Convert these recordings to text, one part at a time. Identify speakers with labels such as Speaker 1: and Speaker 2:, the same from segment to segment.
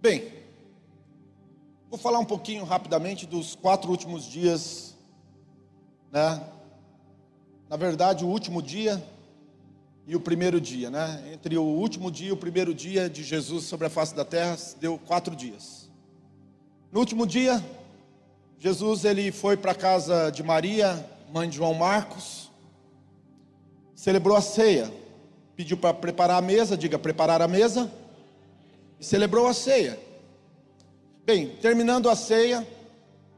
Speaker 1: Bem, vou falar um pouquinho rapidamente dos quatro últimos dias, né? Na verdade, o último dia e o primeiro dia, né? Entre o último dia e o primeiro dia de Jesus sobre a face da terra, deu quatro dias. No último dia, Jesus ele foi para a casa de Maria, mãe de João Marcos, celebrou a ceia, pediu para preparar a mesa, diga preparar a mesa e celebrou a ceia. Bem, terminando a ceia,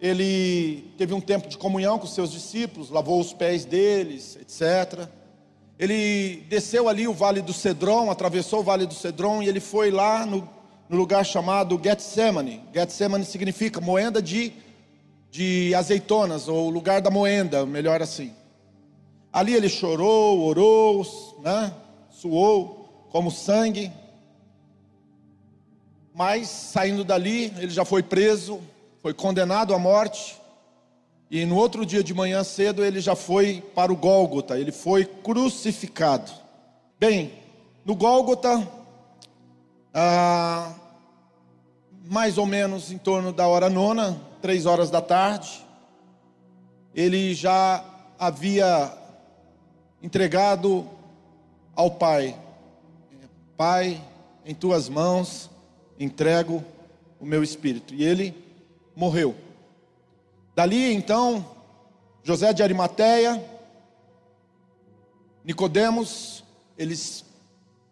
Speaker 1: ele teve um tempo de comunhão com seus discípulos, lavou os pés deles, etc. Ele desceu ali o vale do Cedron, atravessou o vale do Cedron e ele foi lá no, no lugar chamado Getsemane. Getsemane significa moenda de, de azeitonas, ou lugar da moenda, melhor assim. Ali ele chorou, orou, né? suou como sangue, mas saindo dali, ele já foi preso, foi condenado à morte. E no outro dia de manhã cedo ele já foi para o Gólgota, ele foi crucificado. Bem, no Gólgota, ah, mais ou menos em torno da hora nona, três horas da tarde, ele já havia entregado ao Pai: Pai, em tuas mãos entrego o meu espírito. E ele morreu. Dali então, José de Arimateia, Nicodemos, eles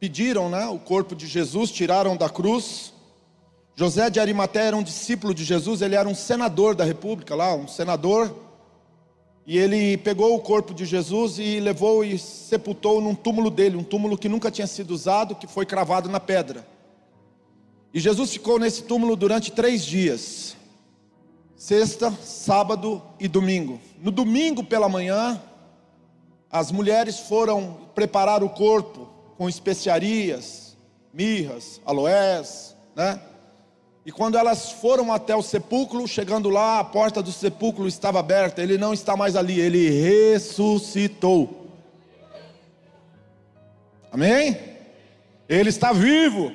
Speaker 1: pediram, né, o corpo de Jesus, tiraram da cruz. José de Arimateia era um discípulo de Jesus, ele era um senador da República lá, um senador. E ele pegou o corpo de Jesus e levou e sepultou num túmulo dele, um túmulo que nunca tinha sido usado, que foi cravado na pedra. E Jesus ficou nesse túmulo durante três dias: sexta, sábado e domingo. No domingo pela manhã, as mulheres foram preparar o corpo com especiarias, mirras, aloés, né? E quando elas foram até o sepulcro, chegando lá, a porta do sepulcro estava aberta, ele não está mais ali, ele ressuscitou. Amém? Ele está vivo.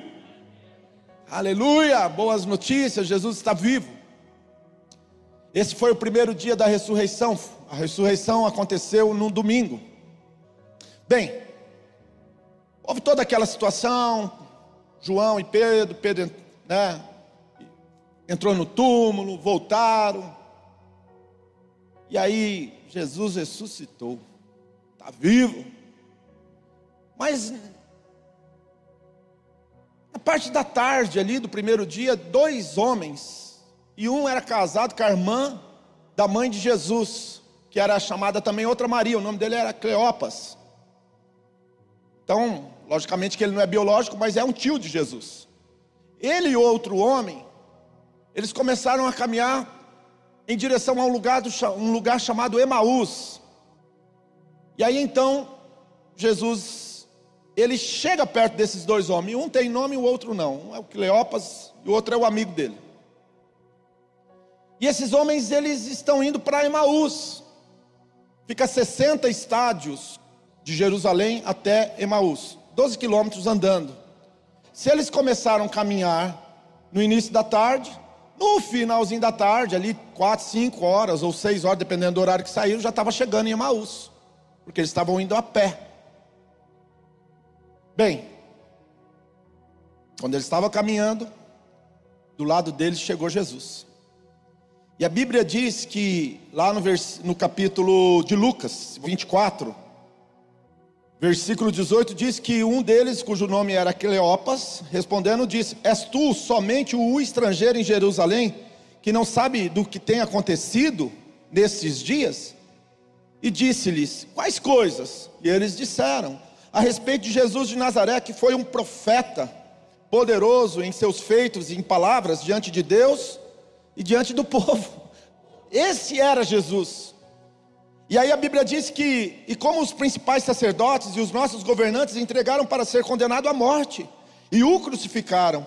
Speaker 1: Aleluia, boas notícias, Jesus está vivo. Esse foi o primeiro dia da ressurreição. A ressurreição aconteceu no domingo. Bem, houve toda aquela situação, João e Pedro, Pedro né, entrou no túmulo, voltaram. E aí Jesus ressuscitou, está vivo. Mas parte da tarde ali do primeiro dia, dois homens, e um era casado com a irmã da mãe de Jesus, que era chamada também outra Maria, o nome dele era Cleopas. Então, logicamente que ele não é biológico, mas é um tio de Jesus. Ele e outro homem, eles começaram a caminhar em direção a um lugar, do, um lugar chamado Emaús. E aí então, Jesus ele chega perto desses dois homens, um tem nome e o outro não. Um é o Cleopas e o outro é o amigo dele. E esses homens eles estão indo para Emaús. Fica 60 estádios de Jerusalém até Emaús, 12 quilômetros andando. Se eles começaram a caminhar no início da tarde, no finalzinho da tarde, ali 4, 5 horas ou 6 horas, dependendo do horário que saíram, já estava chegando em Emaús, porque eles estavam indo a pé. Bem, quando ele estava caminhando, do lado dele chegou Jesus. E a Bíblia diz que, lá no, vers... no capítulo de Lucas 24, versículo 18, diz que um deles, cujo nome era Cleopas, respondendo, disse: És tu somente o estrangeiro em Jerusalém, que não sabe do que tem acontecido nesses dias? E disse-lhes: Quais coisas? E eles disseram: a respeito de Jesus de Nazaré, que foi um profeta poderoso em seus feitos e em palavras diante de Deus e diante do povo. Esse era Jesus. E aí a Bíblia diz que, e como os principais sacerdotes e os nossos governantes entregaram para ser condenado à morte e o crucificaram,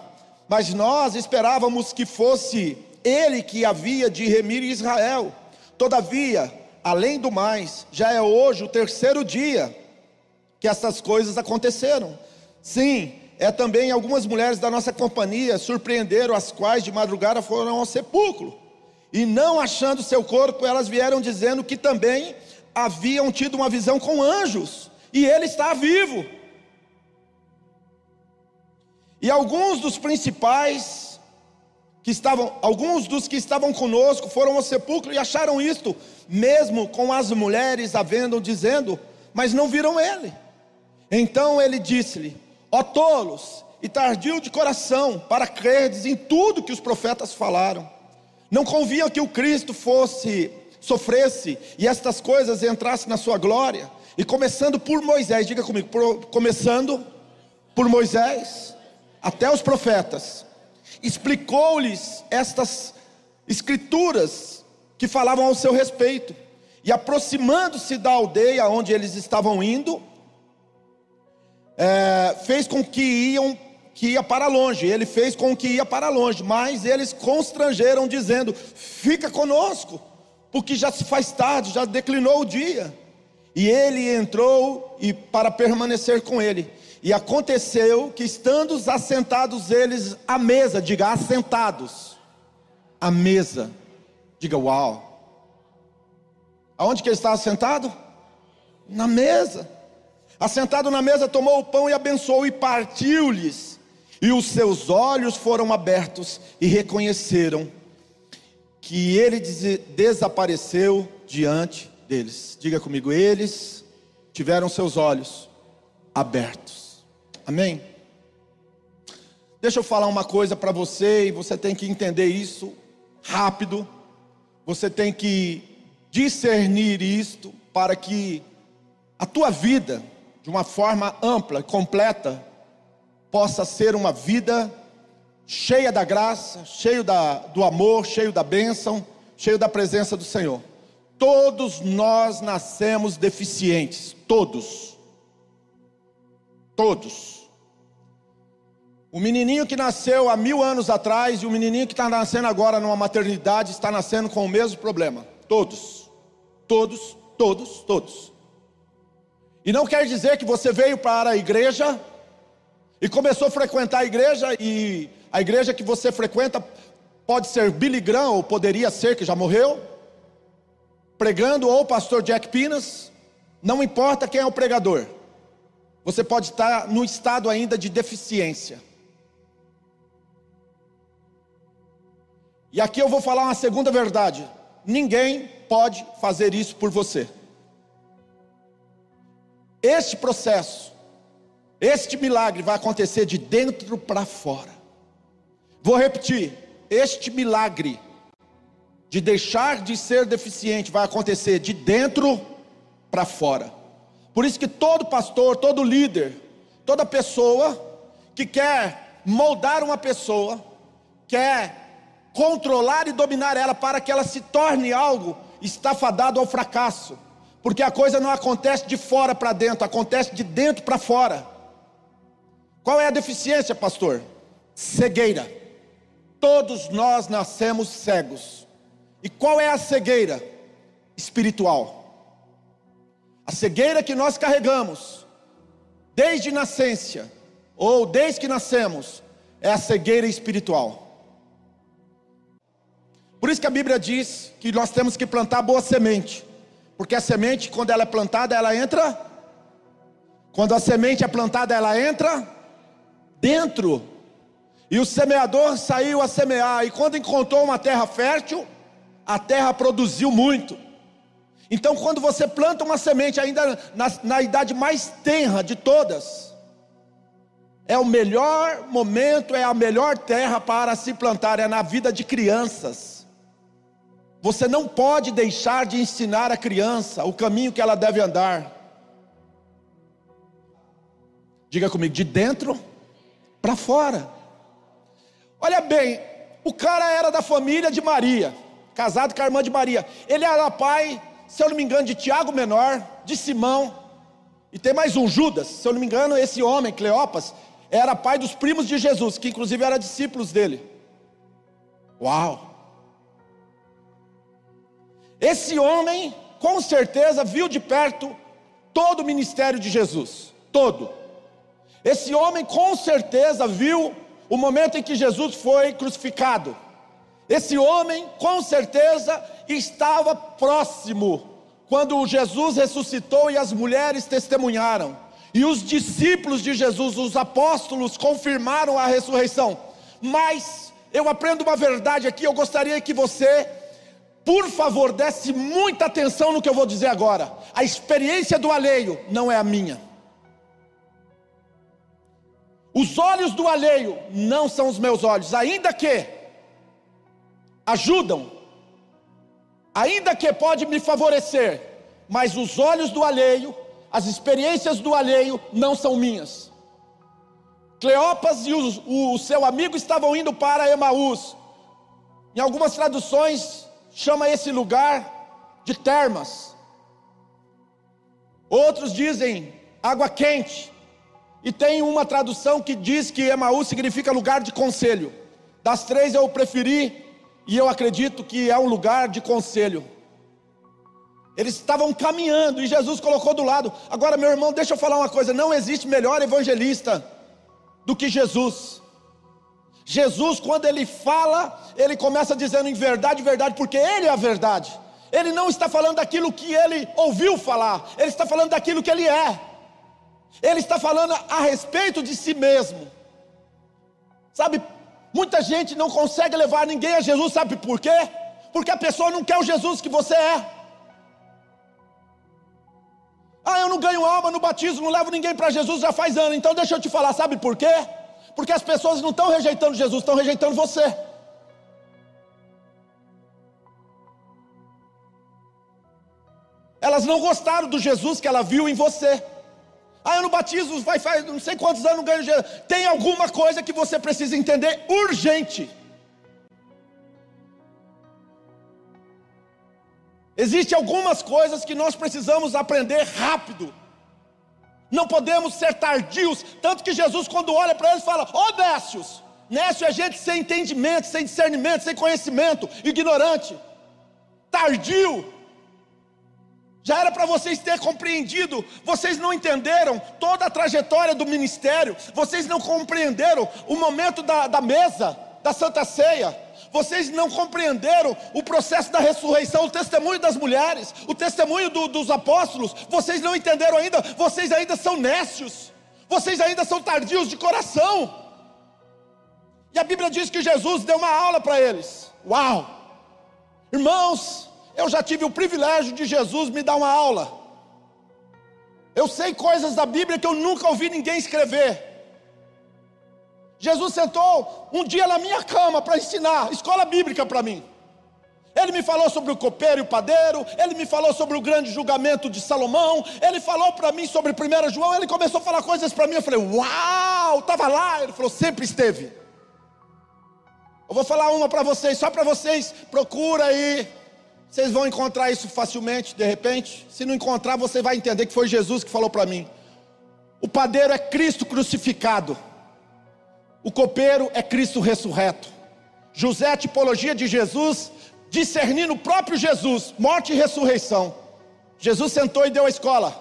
Speaker 1: mas nós esperávamos que fosse ele que havia de remir Israel. Todavia, além do mais, já é hoje o terceiro dia que essas coisas aconteceram. Sim, é também algumas mulheres da nossa companhia surpreenderam as quais de madrugada foram ao sepulcro. E não achando seu corpo, elas vieram dizendo que também haviam tido uma visão com anjos, e ele está vivo. E alguns dos principais que estavam, alguns dos que estavam conosco foram ao sepulcro e acharam isto, mesmo com as mulheres havendo dizendo, mas não viram ele. Então ele disse-lhe: Ó tolos e tardio de coração, para crerdes em tudo que os profetas falaram. Não convinha que o Cristo fosse, sofresse e estas coisas entrassem na sua glória. E começando por Moisés, diga comigo, por, começando por Moisés, até os profetas, explicou-lhes estas escrituras que falavam ao seu respeito. E aproximando-se da aldeia onde eles estavam indo, é, fez com que iam que ia para longe, ele fez com que ia para longe, mas eles constrangeram, dizendo: Fica conosco, porque já se faz tarde, já declinou o dia. E ele entrou e para permanecer com ele. E aconteceu que, estando assentados eles à mesa, diga assentados, à mesa, diga uau. Aonde que ele estava sentado? Na mesa. Assentado na mesa, tomou o pão e abençoou e partiu-lhes. E os seus olhos foram abertos e reconheceram que ele desapareceu diante deles. Diga comigo, eles tiveram seus olhos abertos. Amém? Deixa eu falar uma coisa para você e você tem que entender isso rápido. Você tem que discernir isto para que a tua vida de uma forma ampla, completa, possa ser uma vida cheia da graça, cheio da, do amor, cheio da bênção, cheio da presença do Senhor. Todos nós nascemos deficientes, todos. Todos. O menininho que nasceu há mil anos atrás e o menininho que está nascendo agora numa maternidade está nascendo com o mesmo problema. Todos. Todos, todos, todos. E não quer dizer que você veio para a igreja e começou a frequentar a igreja e a igreja que você frequenta pode ser Billy Graham ou poderia ser que já morreu, pregando ou pastor Jack Pinas, não importa quem é o pregador. Você pode estar no estado ainda de deficiência. E aqui eu vou falar uma segunda verdade. Ninguém pode fazer isso por você. Este processo, este milagre vai acontecer de dentro para fora. Vou repetir: este milagre de deixar de ser deficiente vai acontecer de dentro para fora. Por isso que todo pastor, todo líder, toda pessoa que quer moldar uma pessoa, quer controlar e dominar ela para que ela se torne algo, está fadado ao fracasso. Porque a coisa não acontece de fora para dentro, acontece de dentro para fora. Qual é a deficiência, pastor? Cegueira. Todos nós nascemos cegos. E qual é a cegueira? Espiritual. A cegueira que nós carregamos desde nascença, ou desde que nascemos, é a cegueira espiritual. Por isso que a Bíblia diz que nós temos que plantar boa semente. Porque a semente, quando ela é plantada, ela entra. Quando a semente é plantada, ela entra dentro. E o semeador saiu a semear. E quando encontrou uma terra fértil, a terra produziu muito. Então, quando você planta uma semente, ainda na, na idade mais tenra de todas, é o melhor momento, é a melhor terra para se plantar, é na vida de crianças. Você não pode deixar de ensinar a criança o caminho que ela deve andar. Diga comigo, de dentro para fora. Olha bem, o cara era da família de Maria, casado com a irmã de Maria. Ele era pai, se eu não me engano, de Tiago Menor, de Simão, e tem mais um, Judas. Se eu não me engano, esse homem, Cleopas, era pai dos primos de Jesus, que inclusive eram discípulos dele. Uau! Esse homem, com certeza, viu de perto todo o ministério de Jesus, todo. Esse homem com certeza viu o momento em que Jesus foi crucificado. Esse homem com certeza estava próximo quando Jesus ressuscitou e as mulheres testemunharam. E os discípulos de Jesus, os apóstolos, confirmaram a ressurreição. Mas eu aprendo uma verdade aqui, eu gostaria que você, por favor, desse muita atenção no que eu vou dizer agora. A experiência do alheio não é a minha. Os olhos do alheio não são os meus olhos, ainda que ajudam, ainda que pode me favorecer, mas os olhos do alheio, as experiências do alheio não são minhas. Cleopas e o, o seu amigo estavam indo para Emaús. Em algumas traduções chama esse lugar de termas. Outros dizem água quente. E tem uma tradução que diz que Emaús significa lugar de conselho. Das três eu preferi, e eu acredito que é um lugar de conselho. Eles estavam caminhando e Jesus colocou do lado. Agora, meu irmão, deixa eu falar uma coisa: não existe melhor evangelista do que Jesus. Jesus, quando ele fala, ele começa dizendo em verdade, verdade, porque ele é a verdade. Ele não está falando daquilo que ele ouviu falar, ele está falando daquilo que ele é. Ele está falando a respeito de si mesmo. Sabe, muita gente não consegue levar ninguém a Jesus, sabe por quê? Porque a pessoa não quer o Jesus que você é. Ah, eu não ganho alma no batismo, não levo ninguém para Jesus já faz anos. Então deixa eu te falar, sabe por quê? Porque as pessoas não estão rejeitando Jesus, estão rejeitando você. Elas não gostaram do Jesus que ela viu em você. Ah, eu não batizo, faz, faz não sei quantos anos não ganho Jesus. Tem alguma coisa que você precisa entender urgente. Existem algumas coisas que nós precisamos aprender rápido. Não podemos ser tardios. Tanto que Jesus, quando olha para eles, fala: Ó oh, Nécios. Nécio é gente sem entendimento, sem discernimento, sem conhecimento, ignorante, tardio. Já era para vocês ter compreendido, vocês não entenderam toda a trajetória do ministério, vocês não compreenderam o momento da, da mesa, da Santa Ceia, vocês não compreenderam o processo da ressurreição, o testemunho das mulheres, o testemunho do, dos apóstolos, vocês não entenderam ainda, vocês ainda são nécios, vocês ainda são tardios de coração. E a Bíblia diz que Jesus deu uma aula para eles. Uau! Irmãos, eu já tive o privilégio de Jesus me dar uma aula. Eu sei coisas da Bíblia que eu nunca ouvi ninguém escrever. Jesus sentou um dia na minha cama para ensinar escola bíblica para mim. Ele me falou sobre o copeiro e o padeiro, ele me falou sobre o grande julgamento de Salomão, ele falou para mim sobre 1 João, ele começou a falar coisas para mim, eu falei, uau, estava lá, ele falou, sempre esteve. Eu vou falar uma para vocês, só para vocês, procura aí vocês vão encontrar isso facilmente, de repente. Se não encontrar, você vai entender que foi Jesus que falou para mim. O padeiro é Cristo crucificado. O copeiro é Cristo ressurreto. José, tipologia de Jesus, discernindo o próprio Jesus, morte e ressurreição. Jesus sentou e deu a escola.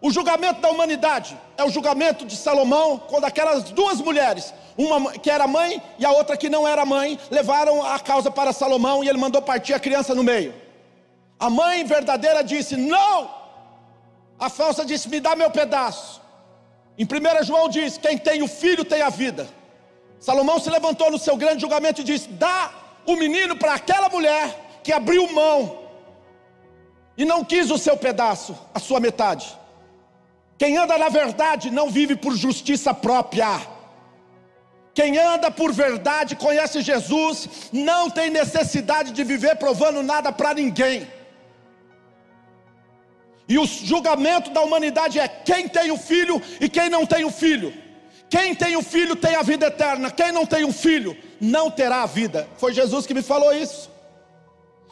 Speaker 1: O julgamento da humanidade é o julgamento de Salomão, quando aquelas duas mulheres, uma que era mãe e a outra que não era mãe, levaram a causa para Salomão e ele mandou partir a criança no meio. A mãe verdadeira disse: Não! A falsa disse: Me dá meu pedaço. Em 1 João diz: Quem tem o filho tem a vida. Salomão se levantou no seu grande julgamento e disse: Dá o menino para aquela mulher que abriu mão e não quis o seu pedaço, a sua metade. Quem anda na verdade não vive por justiça própria. Quem anda por verdade, conhece Jesus, não tem necessidade de viver provando nada para ninguém. E o julgamento da humanidade é quem tem o filho e quem não tem o filho. Quem tem o filho tem a vida eterna, quem não tem o filho não terá a vida. Foi Jesus que me falou isso.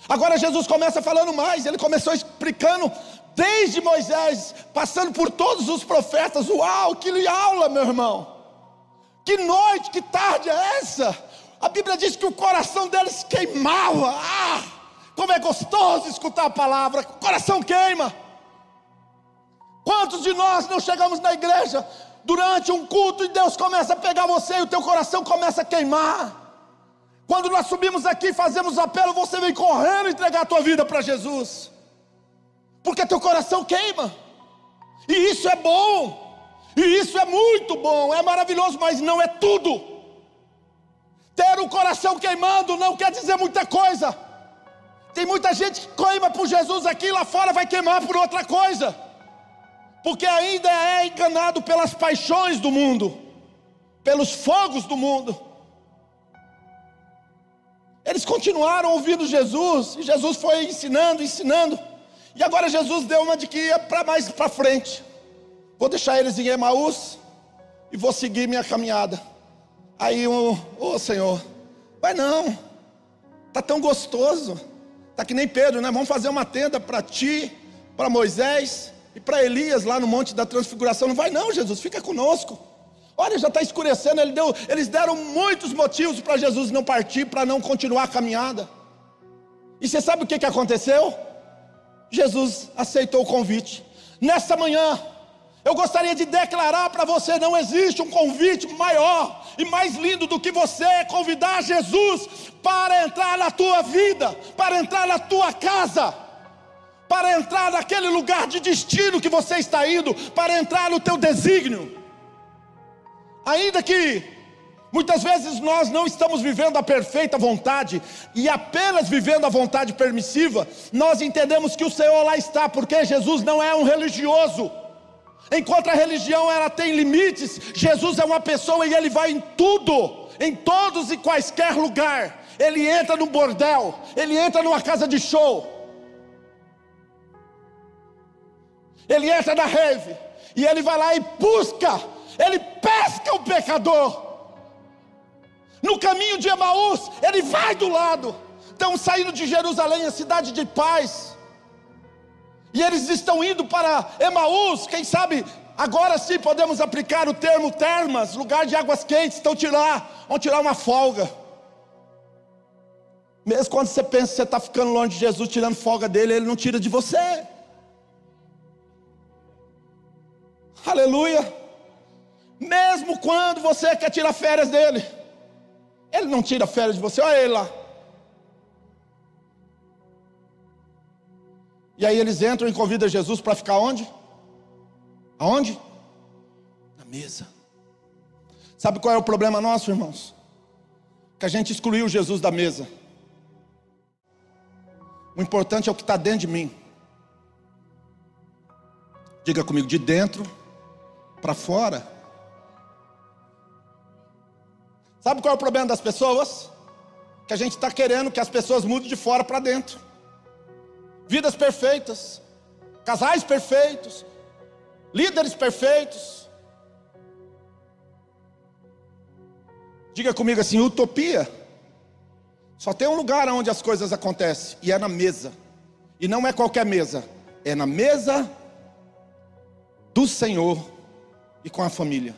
Speaker 1: Agora Jesus começa falando mais, ele começou explicando desde Moisés, passando por todos os profetas. Uau, que aula, meu irmão! Que noite, que tarde é essa? A Bíblia diz que o coração deles queimava. Ah, como é gostoso escutar a palavra, o coração queima. Quantos de nós não chegamos na igreja durante um culto e Deus começa a pegar você e o teu coração começa a queimar. Quando nós subimos aqui e fazemos apelo, você vem correndo entregar a tua vida para Jesus. Porque teu coração queima. E isso é bom. E isso é muito bom, é maravilhoso, mas não é tudo. Ter o coração queimando não quer dizer muita coisa. Tem muita gente que queima por Jesus aqui, lá fora vai queimar por outra coisa. Porque ainda é enganado pelas paixões do mundo, pelos fogos do mundo. Eles continuaram ouvindo Jesus, e Jesus foi ensinando, ensinando. E agora Jesus deu uma de que ia para mais para frente. Vou deixar eles em Emaús e vou seguir minha caminhada. Aí o, ô Senhor, vai não, tá tão gostoso, tá que nem Pedro, né? Vamos fazer uma tenda para ti, para Moisés e para Elias lá no Monte da Transfiguração. Não vai não, Jesus, fica conosco. Olha, já está escurecendo. Ele deu, eles deram muitos motivos para Jesus não partir, para não continuar a caminhada. E você sabe o que, que aconteceu? Jesus aceitou o convite. Nessa manhã, eu gostaria de declarar para você: não existe um convite maior e mais lindo do que você convidar Jesus para entrar na tua vida, para entrar na tua casa, para entrar naquele lugar de destino que você está indo, para entrar no teu desígnio. Ainda que muitas vezes nós não estamos vivendo a perfeita vontade e apenas vivendo a vontade permissiva, nós entendemos que o Senhor lá está, porque Jesus não é um religioso. Enquanto a religião ela tem limites, Jesus é uma pessoa e ele vai em tudo, em todos e quaisquer lugar. Ele entra no bordel, ele entra numa casa de show. Ele entra na rave e ele vai lá e busca ele pesca o pecador. No caminho de Emaús, ele vai do lado. Estão saindo de Jerusalém, a cidade de paz. E eles estão indo para Emaús, quem sabe agora sim podemos aplicar o termo termas, lugar de águas quentes, estão tirar, vão tirar uma folga. Mesmo quando você pensa que você está ficando longe de Jesus, tirando folga dele, ele não tira de você. Aleluia. Mesmo quando você quer tirar férias dele, ele não tira férias de você, olha ele lá. E aí eles entram e convidam Jesus para ficar onde? Aonde? Na mesa. Sabe qual é o problema nosso, irmãos? Que a gente excluiu Jesus da mesa. O importante é o que está dentro de mim. Diga comigo, de dentro para fora. Sabe qual é o problema das pessoas? Que a gente está querendo que as pessoas mudem de fora para dentro. Vidas perfeitas, casais perfeitos, líderes perfeitos. Diga comigo assim: utopia. Só tem um lugar onde as coisas acontecem, e é na mesa. E não é qualquer mesa, é na mesa do Senhor e com a família.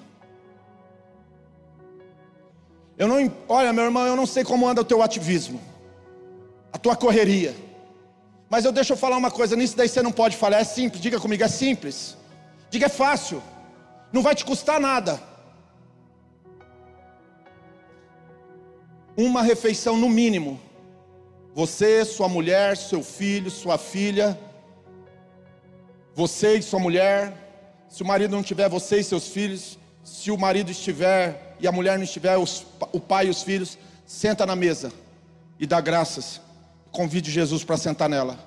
Speaker 1: Eu não, olha, meu irmão, eu não sei como anda o teu ativismo, a tua correria. Mas eu deixo eu falar uma coisa, nisso daí você não pode falar, é simples, diga comigo, é simples. Diga é fácil. Não vai te custar nada. Uma refeição no mínimo. Você, sua mulher, seu filho, sua filha, você e sua mulher, se o marido não tiver você e seus filhos, se o marido estiver e a mulher não estiver, os, o pai e os filhos, senta na mesa e dá graças. Convide Jesus para sentar nela.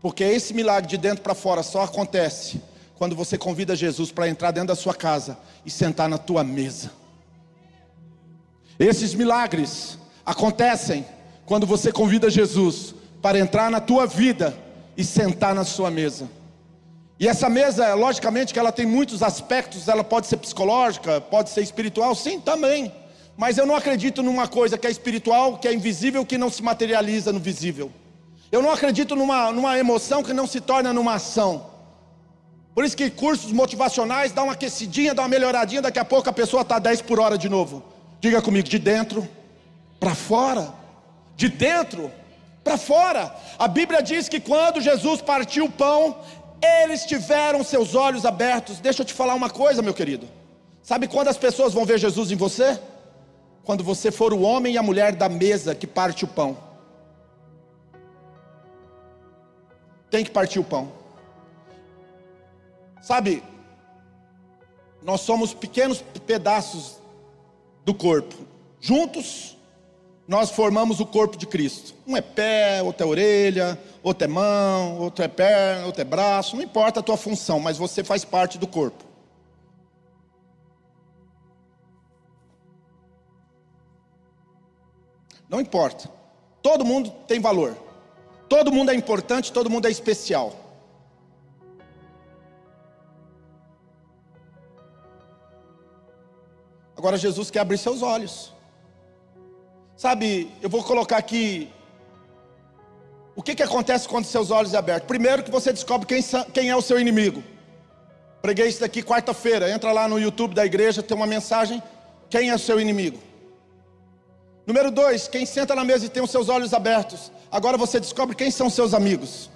Speaker 1: Porque esse milagre de dentro para fora só acontece quando você convida Jesus para entrar dentro da sua casa e sentar na tua mesa. Esses milagres acontecem quando você convida Jesus para entrar na tua vida e sentar na sua mesa. E essa mesa, logicamente que ela tem muitos aspectos, ela pode ser psicológica, pode ser espiritual, sim, também. Mas eu não acredito numa coisa que é espiritual, que é invisível, que não se materializa no visível. Eu não acredito numa, numa emoção que não se torna numa ação. Por isso que cursos motivacionais dão uma aquecidinha, dá uma melhoradinha, daqui a pouco a pessoa está 10 por hora de novo. Diga comigo, de dentro para fora. De dentro para fora. A Bíblia diz que quando Jesus partiu o pão, eles tiveram seus olhos abertos. Deixa eu te falar uma coisa, meu querido. Sabe quando as pessoas vão ver Jesus em você? Quando você for o homem e a mulher da mesa que parte o pão. Tem que partir o pão. Sabe, nós somos pequenos pedaços do corpo. Juntos, nós formamos o corpo de Cristo. Um é pé, outro é orelha, outro é mão, outro é perna, outro é braço. Não importa a tua função, mas você faz parte do corpo. Não importa. Todo mundo tem valor. Todo mundo é importante, todo mundo é especial. Agora Jesus quer abrir seus olhos. Sabe, eu vou colocar aqui. O que, que acontece quando seus olhos é abertos? Primeiro que você descobre quem, quem é o seu inimigo. Preguei isso daqui quarta-feira. Entra lá no YouTube da igreja, tem uma mensagem. Quem é o seu inimigo? Número dois, quem senta na mesa e tem os seus olhos abertos, agora você descobre quem são seus amigos.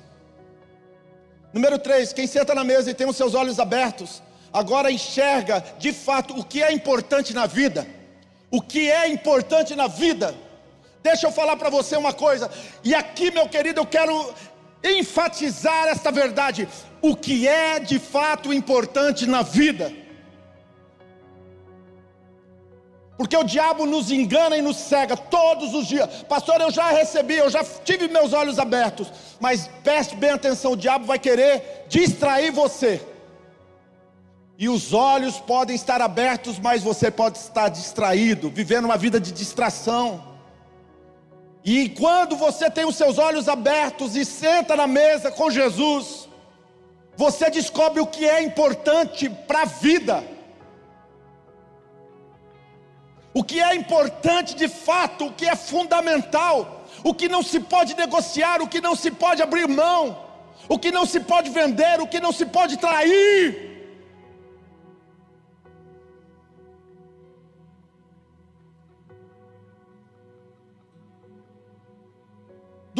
Speaker 1: Número três, quem senta na mesa e tem os seus olhos abertos, agora enxerga de fato o que é importante na vida. O que é importante na vida. Deixa eu falar para você uma coisa, e aqui, meu querido, eu quero enfatizar esta verdade: o que é de fato importante na vida. Porque o diabo nos engana e nos cega todos os dias. Pastor, eu já recebi, eu já tive meus olhos abertos. Mas preste bem atenção: o diabo vai querer distrair você. E os olhos podem estar abertos, mas você pode estar distraído, vivendo uma vida de distração. E quando você tem os seus olhos abertos e senta na mesa com Jesus, você descobre o que é importante para a vida o que é importante de fato, o que é fundamental, o que não se pode negociar, o que não se pode abrir mão, o que não se pode vender, o que não se pode trair.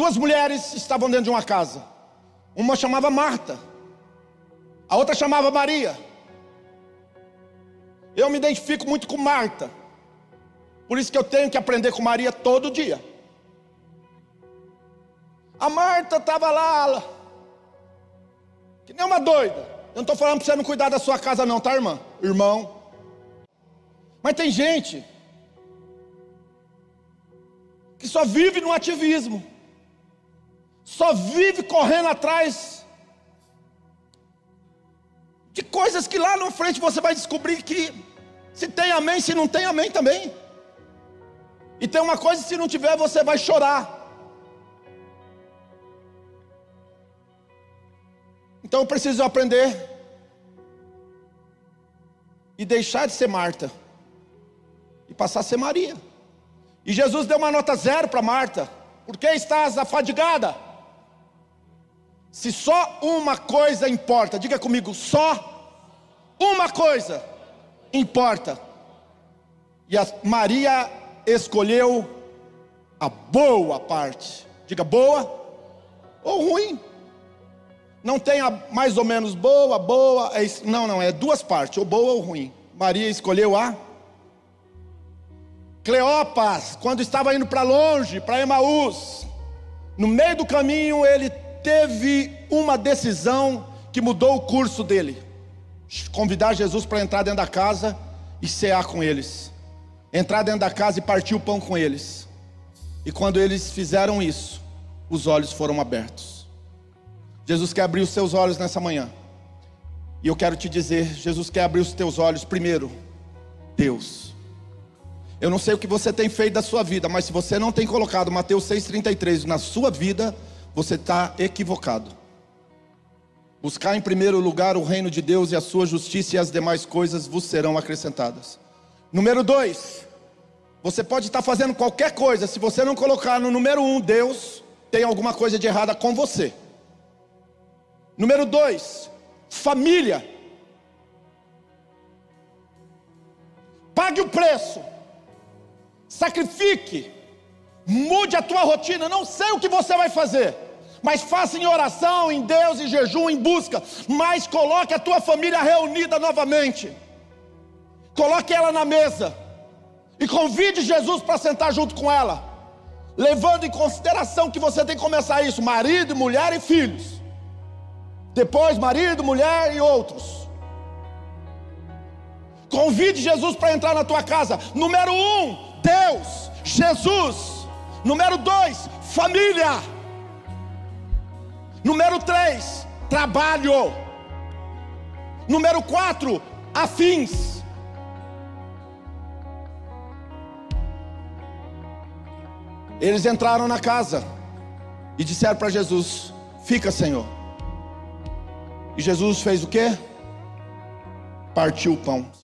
Speaker 1: Duas mulheres estavam dentro de uma casa. Uma chamava Marta, a outra chamava Maria. Eu me identifico muito com Marta. Por isso que eu tenho que aprender com Maria todo dia. A Marta estava lá, que nem uma doida. Eu não estou falando para você não cuidar da sua casa, não, tá, irmã? Irmão. Mas tem gente que só vive no ativismo, só vive correndo atrás de coisas que lá na frente você vai descobrir que se tem amém, se não tem amém também. E tem uma coisa: se não tiver, você vai chorar. Então eu preciso aprender e deixar de ser Marta e passar a ser Maria. E Jesus deu uma nota zero para Marta. Por que estás afadigada? Se só uma coisa importa, diga comigo, só uma coisa importa. E a Maria escolheu a boa parte. Diga boa ou ruim. Não tem a mais ou menos boa, boa. É, não, não, é duas partes, ou boa ou ruim. Maria escolheu a. Cleopas, quando estava indo para longe, para Emaús, no meio do caminho ele teve uma decisão que mudou o curso dele. Convidar Jesus para entrar dentro da casa e cear com eles entrar dentro da casa e partir o pão com eles. E quando eles fizeram isso, os olhos foram abertos. Jesus quer abrir os seus olhos nessa manhã. E eu quero te dizer, Jesus quer abrir os teus olhos primeiro, Deus. Eu não sei o que você tem feito da sua vida, mas se você não tem colocado Mateus 6,33 na sua vida, você está equivocado. Buscar em primeiro lugar o reino de Deus e a sua justiça e as demais coisas vos serão acrescentadas. Número dois, você pode estar fazendo qualquer coisa, se você não colocar no número um, Deus tem alguma coisa de errada com você. Número dois, família. Pague o preço, sacrifique, mude a tua rotina. Não sei o que você vai fazer, mas faça em oração, em Deus, em jejum, em busca. Mas coloque a tua família reunida novamente. Coloque ela na mesa e convide Jesus para sentar junto com ela, levando em consideração que você tem que começar isso: marido, mulher e filhos. Depois, marido, mulher e outros. Convide Jesus para entrar na tua casa. Número um, Deus, Jesus. Número dois, família. Número três, trabalho. Número quatro, afins. Eles entraram na casa e disseram para Jesus: Fica, Senhor. E Jesus fez o quê? Partiu o pão.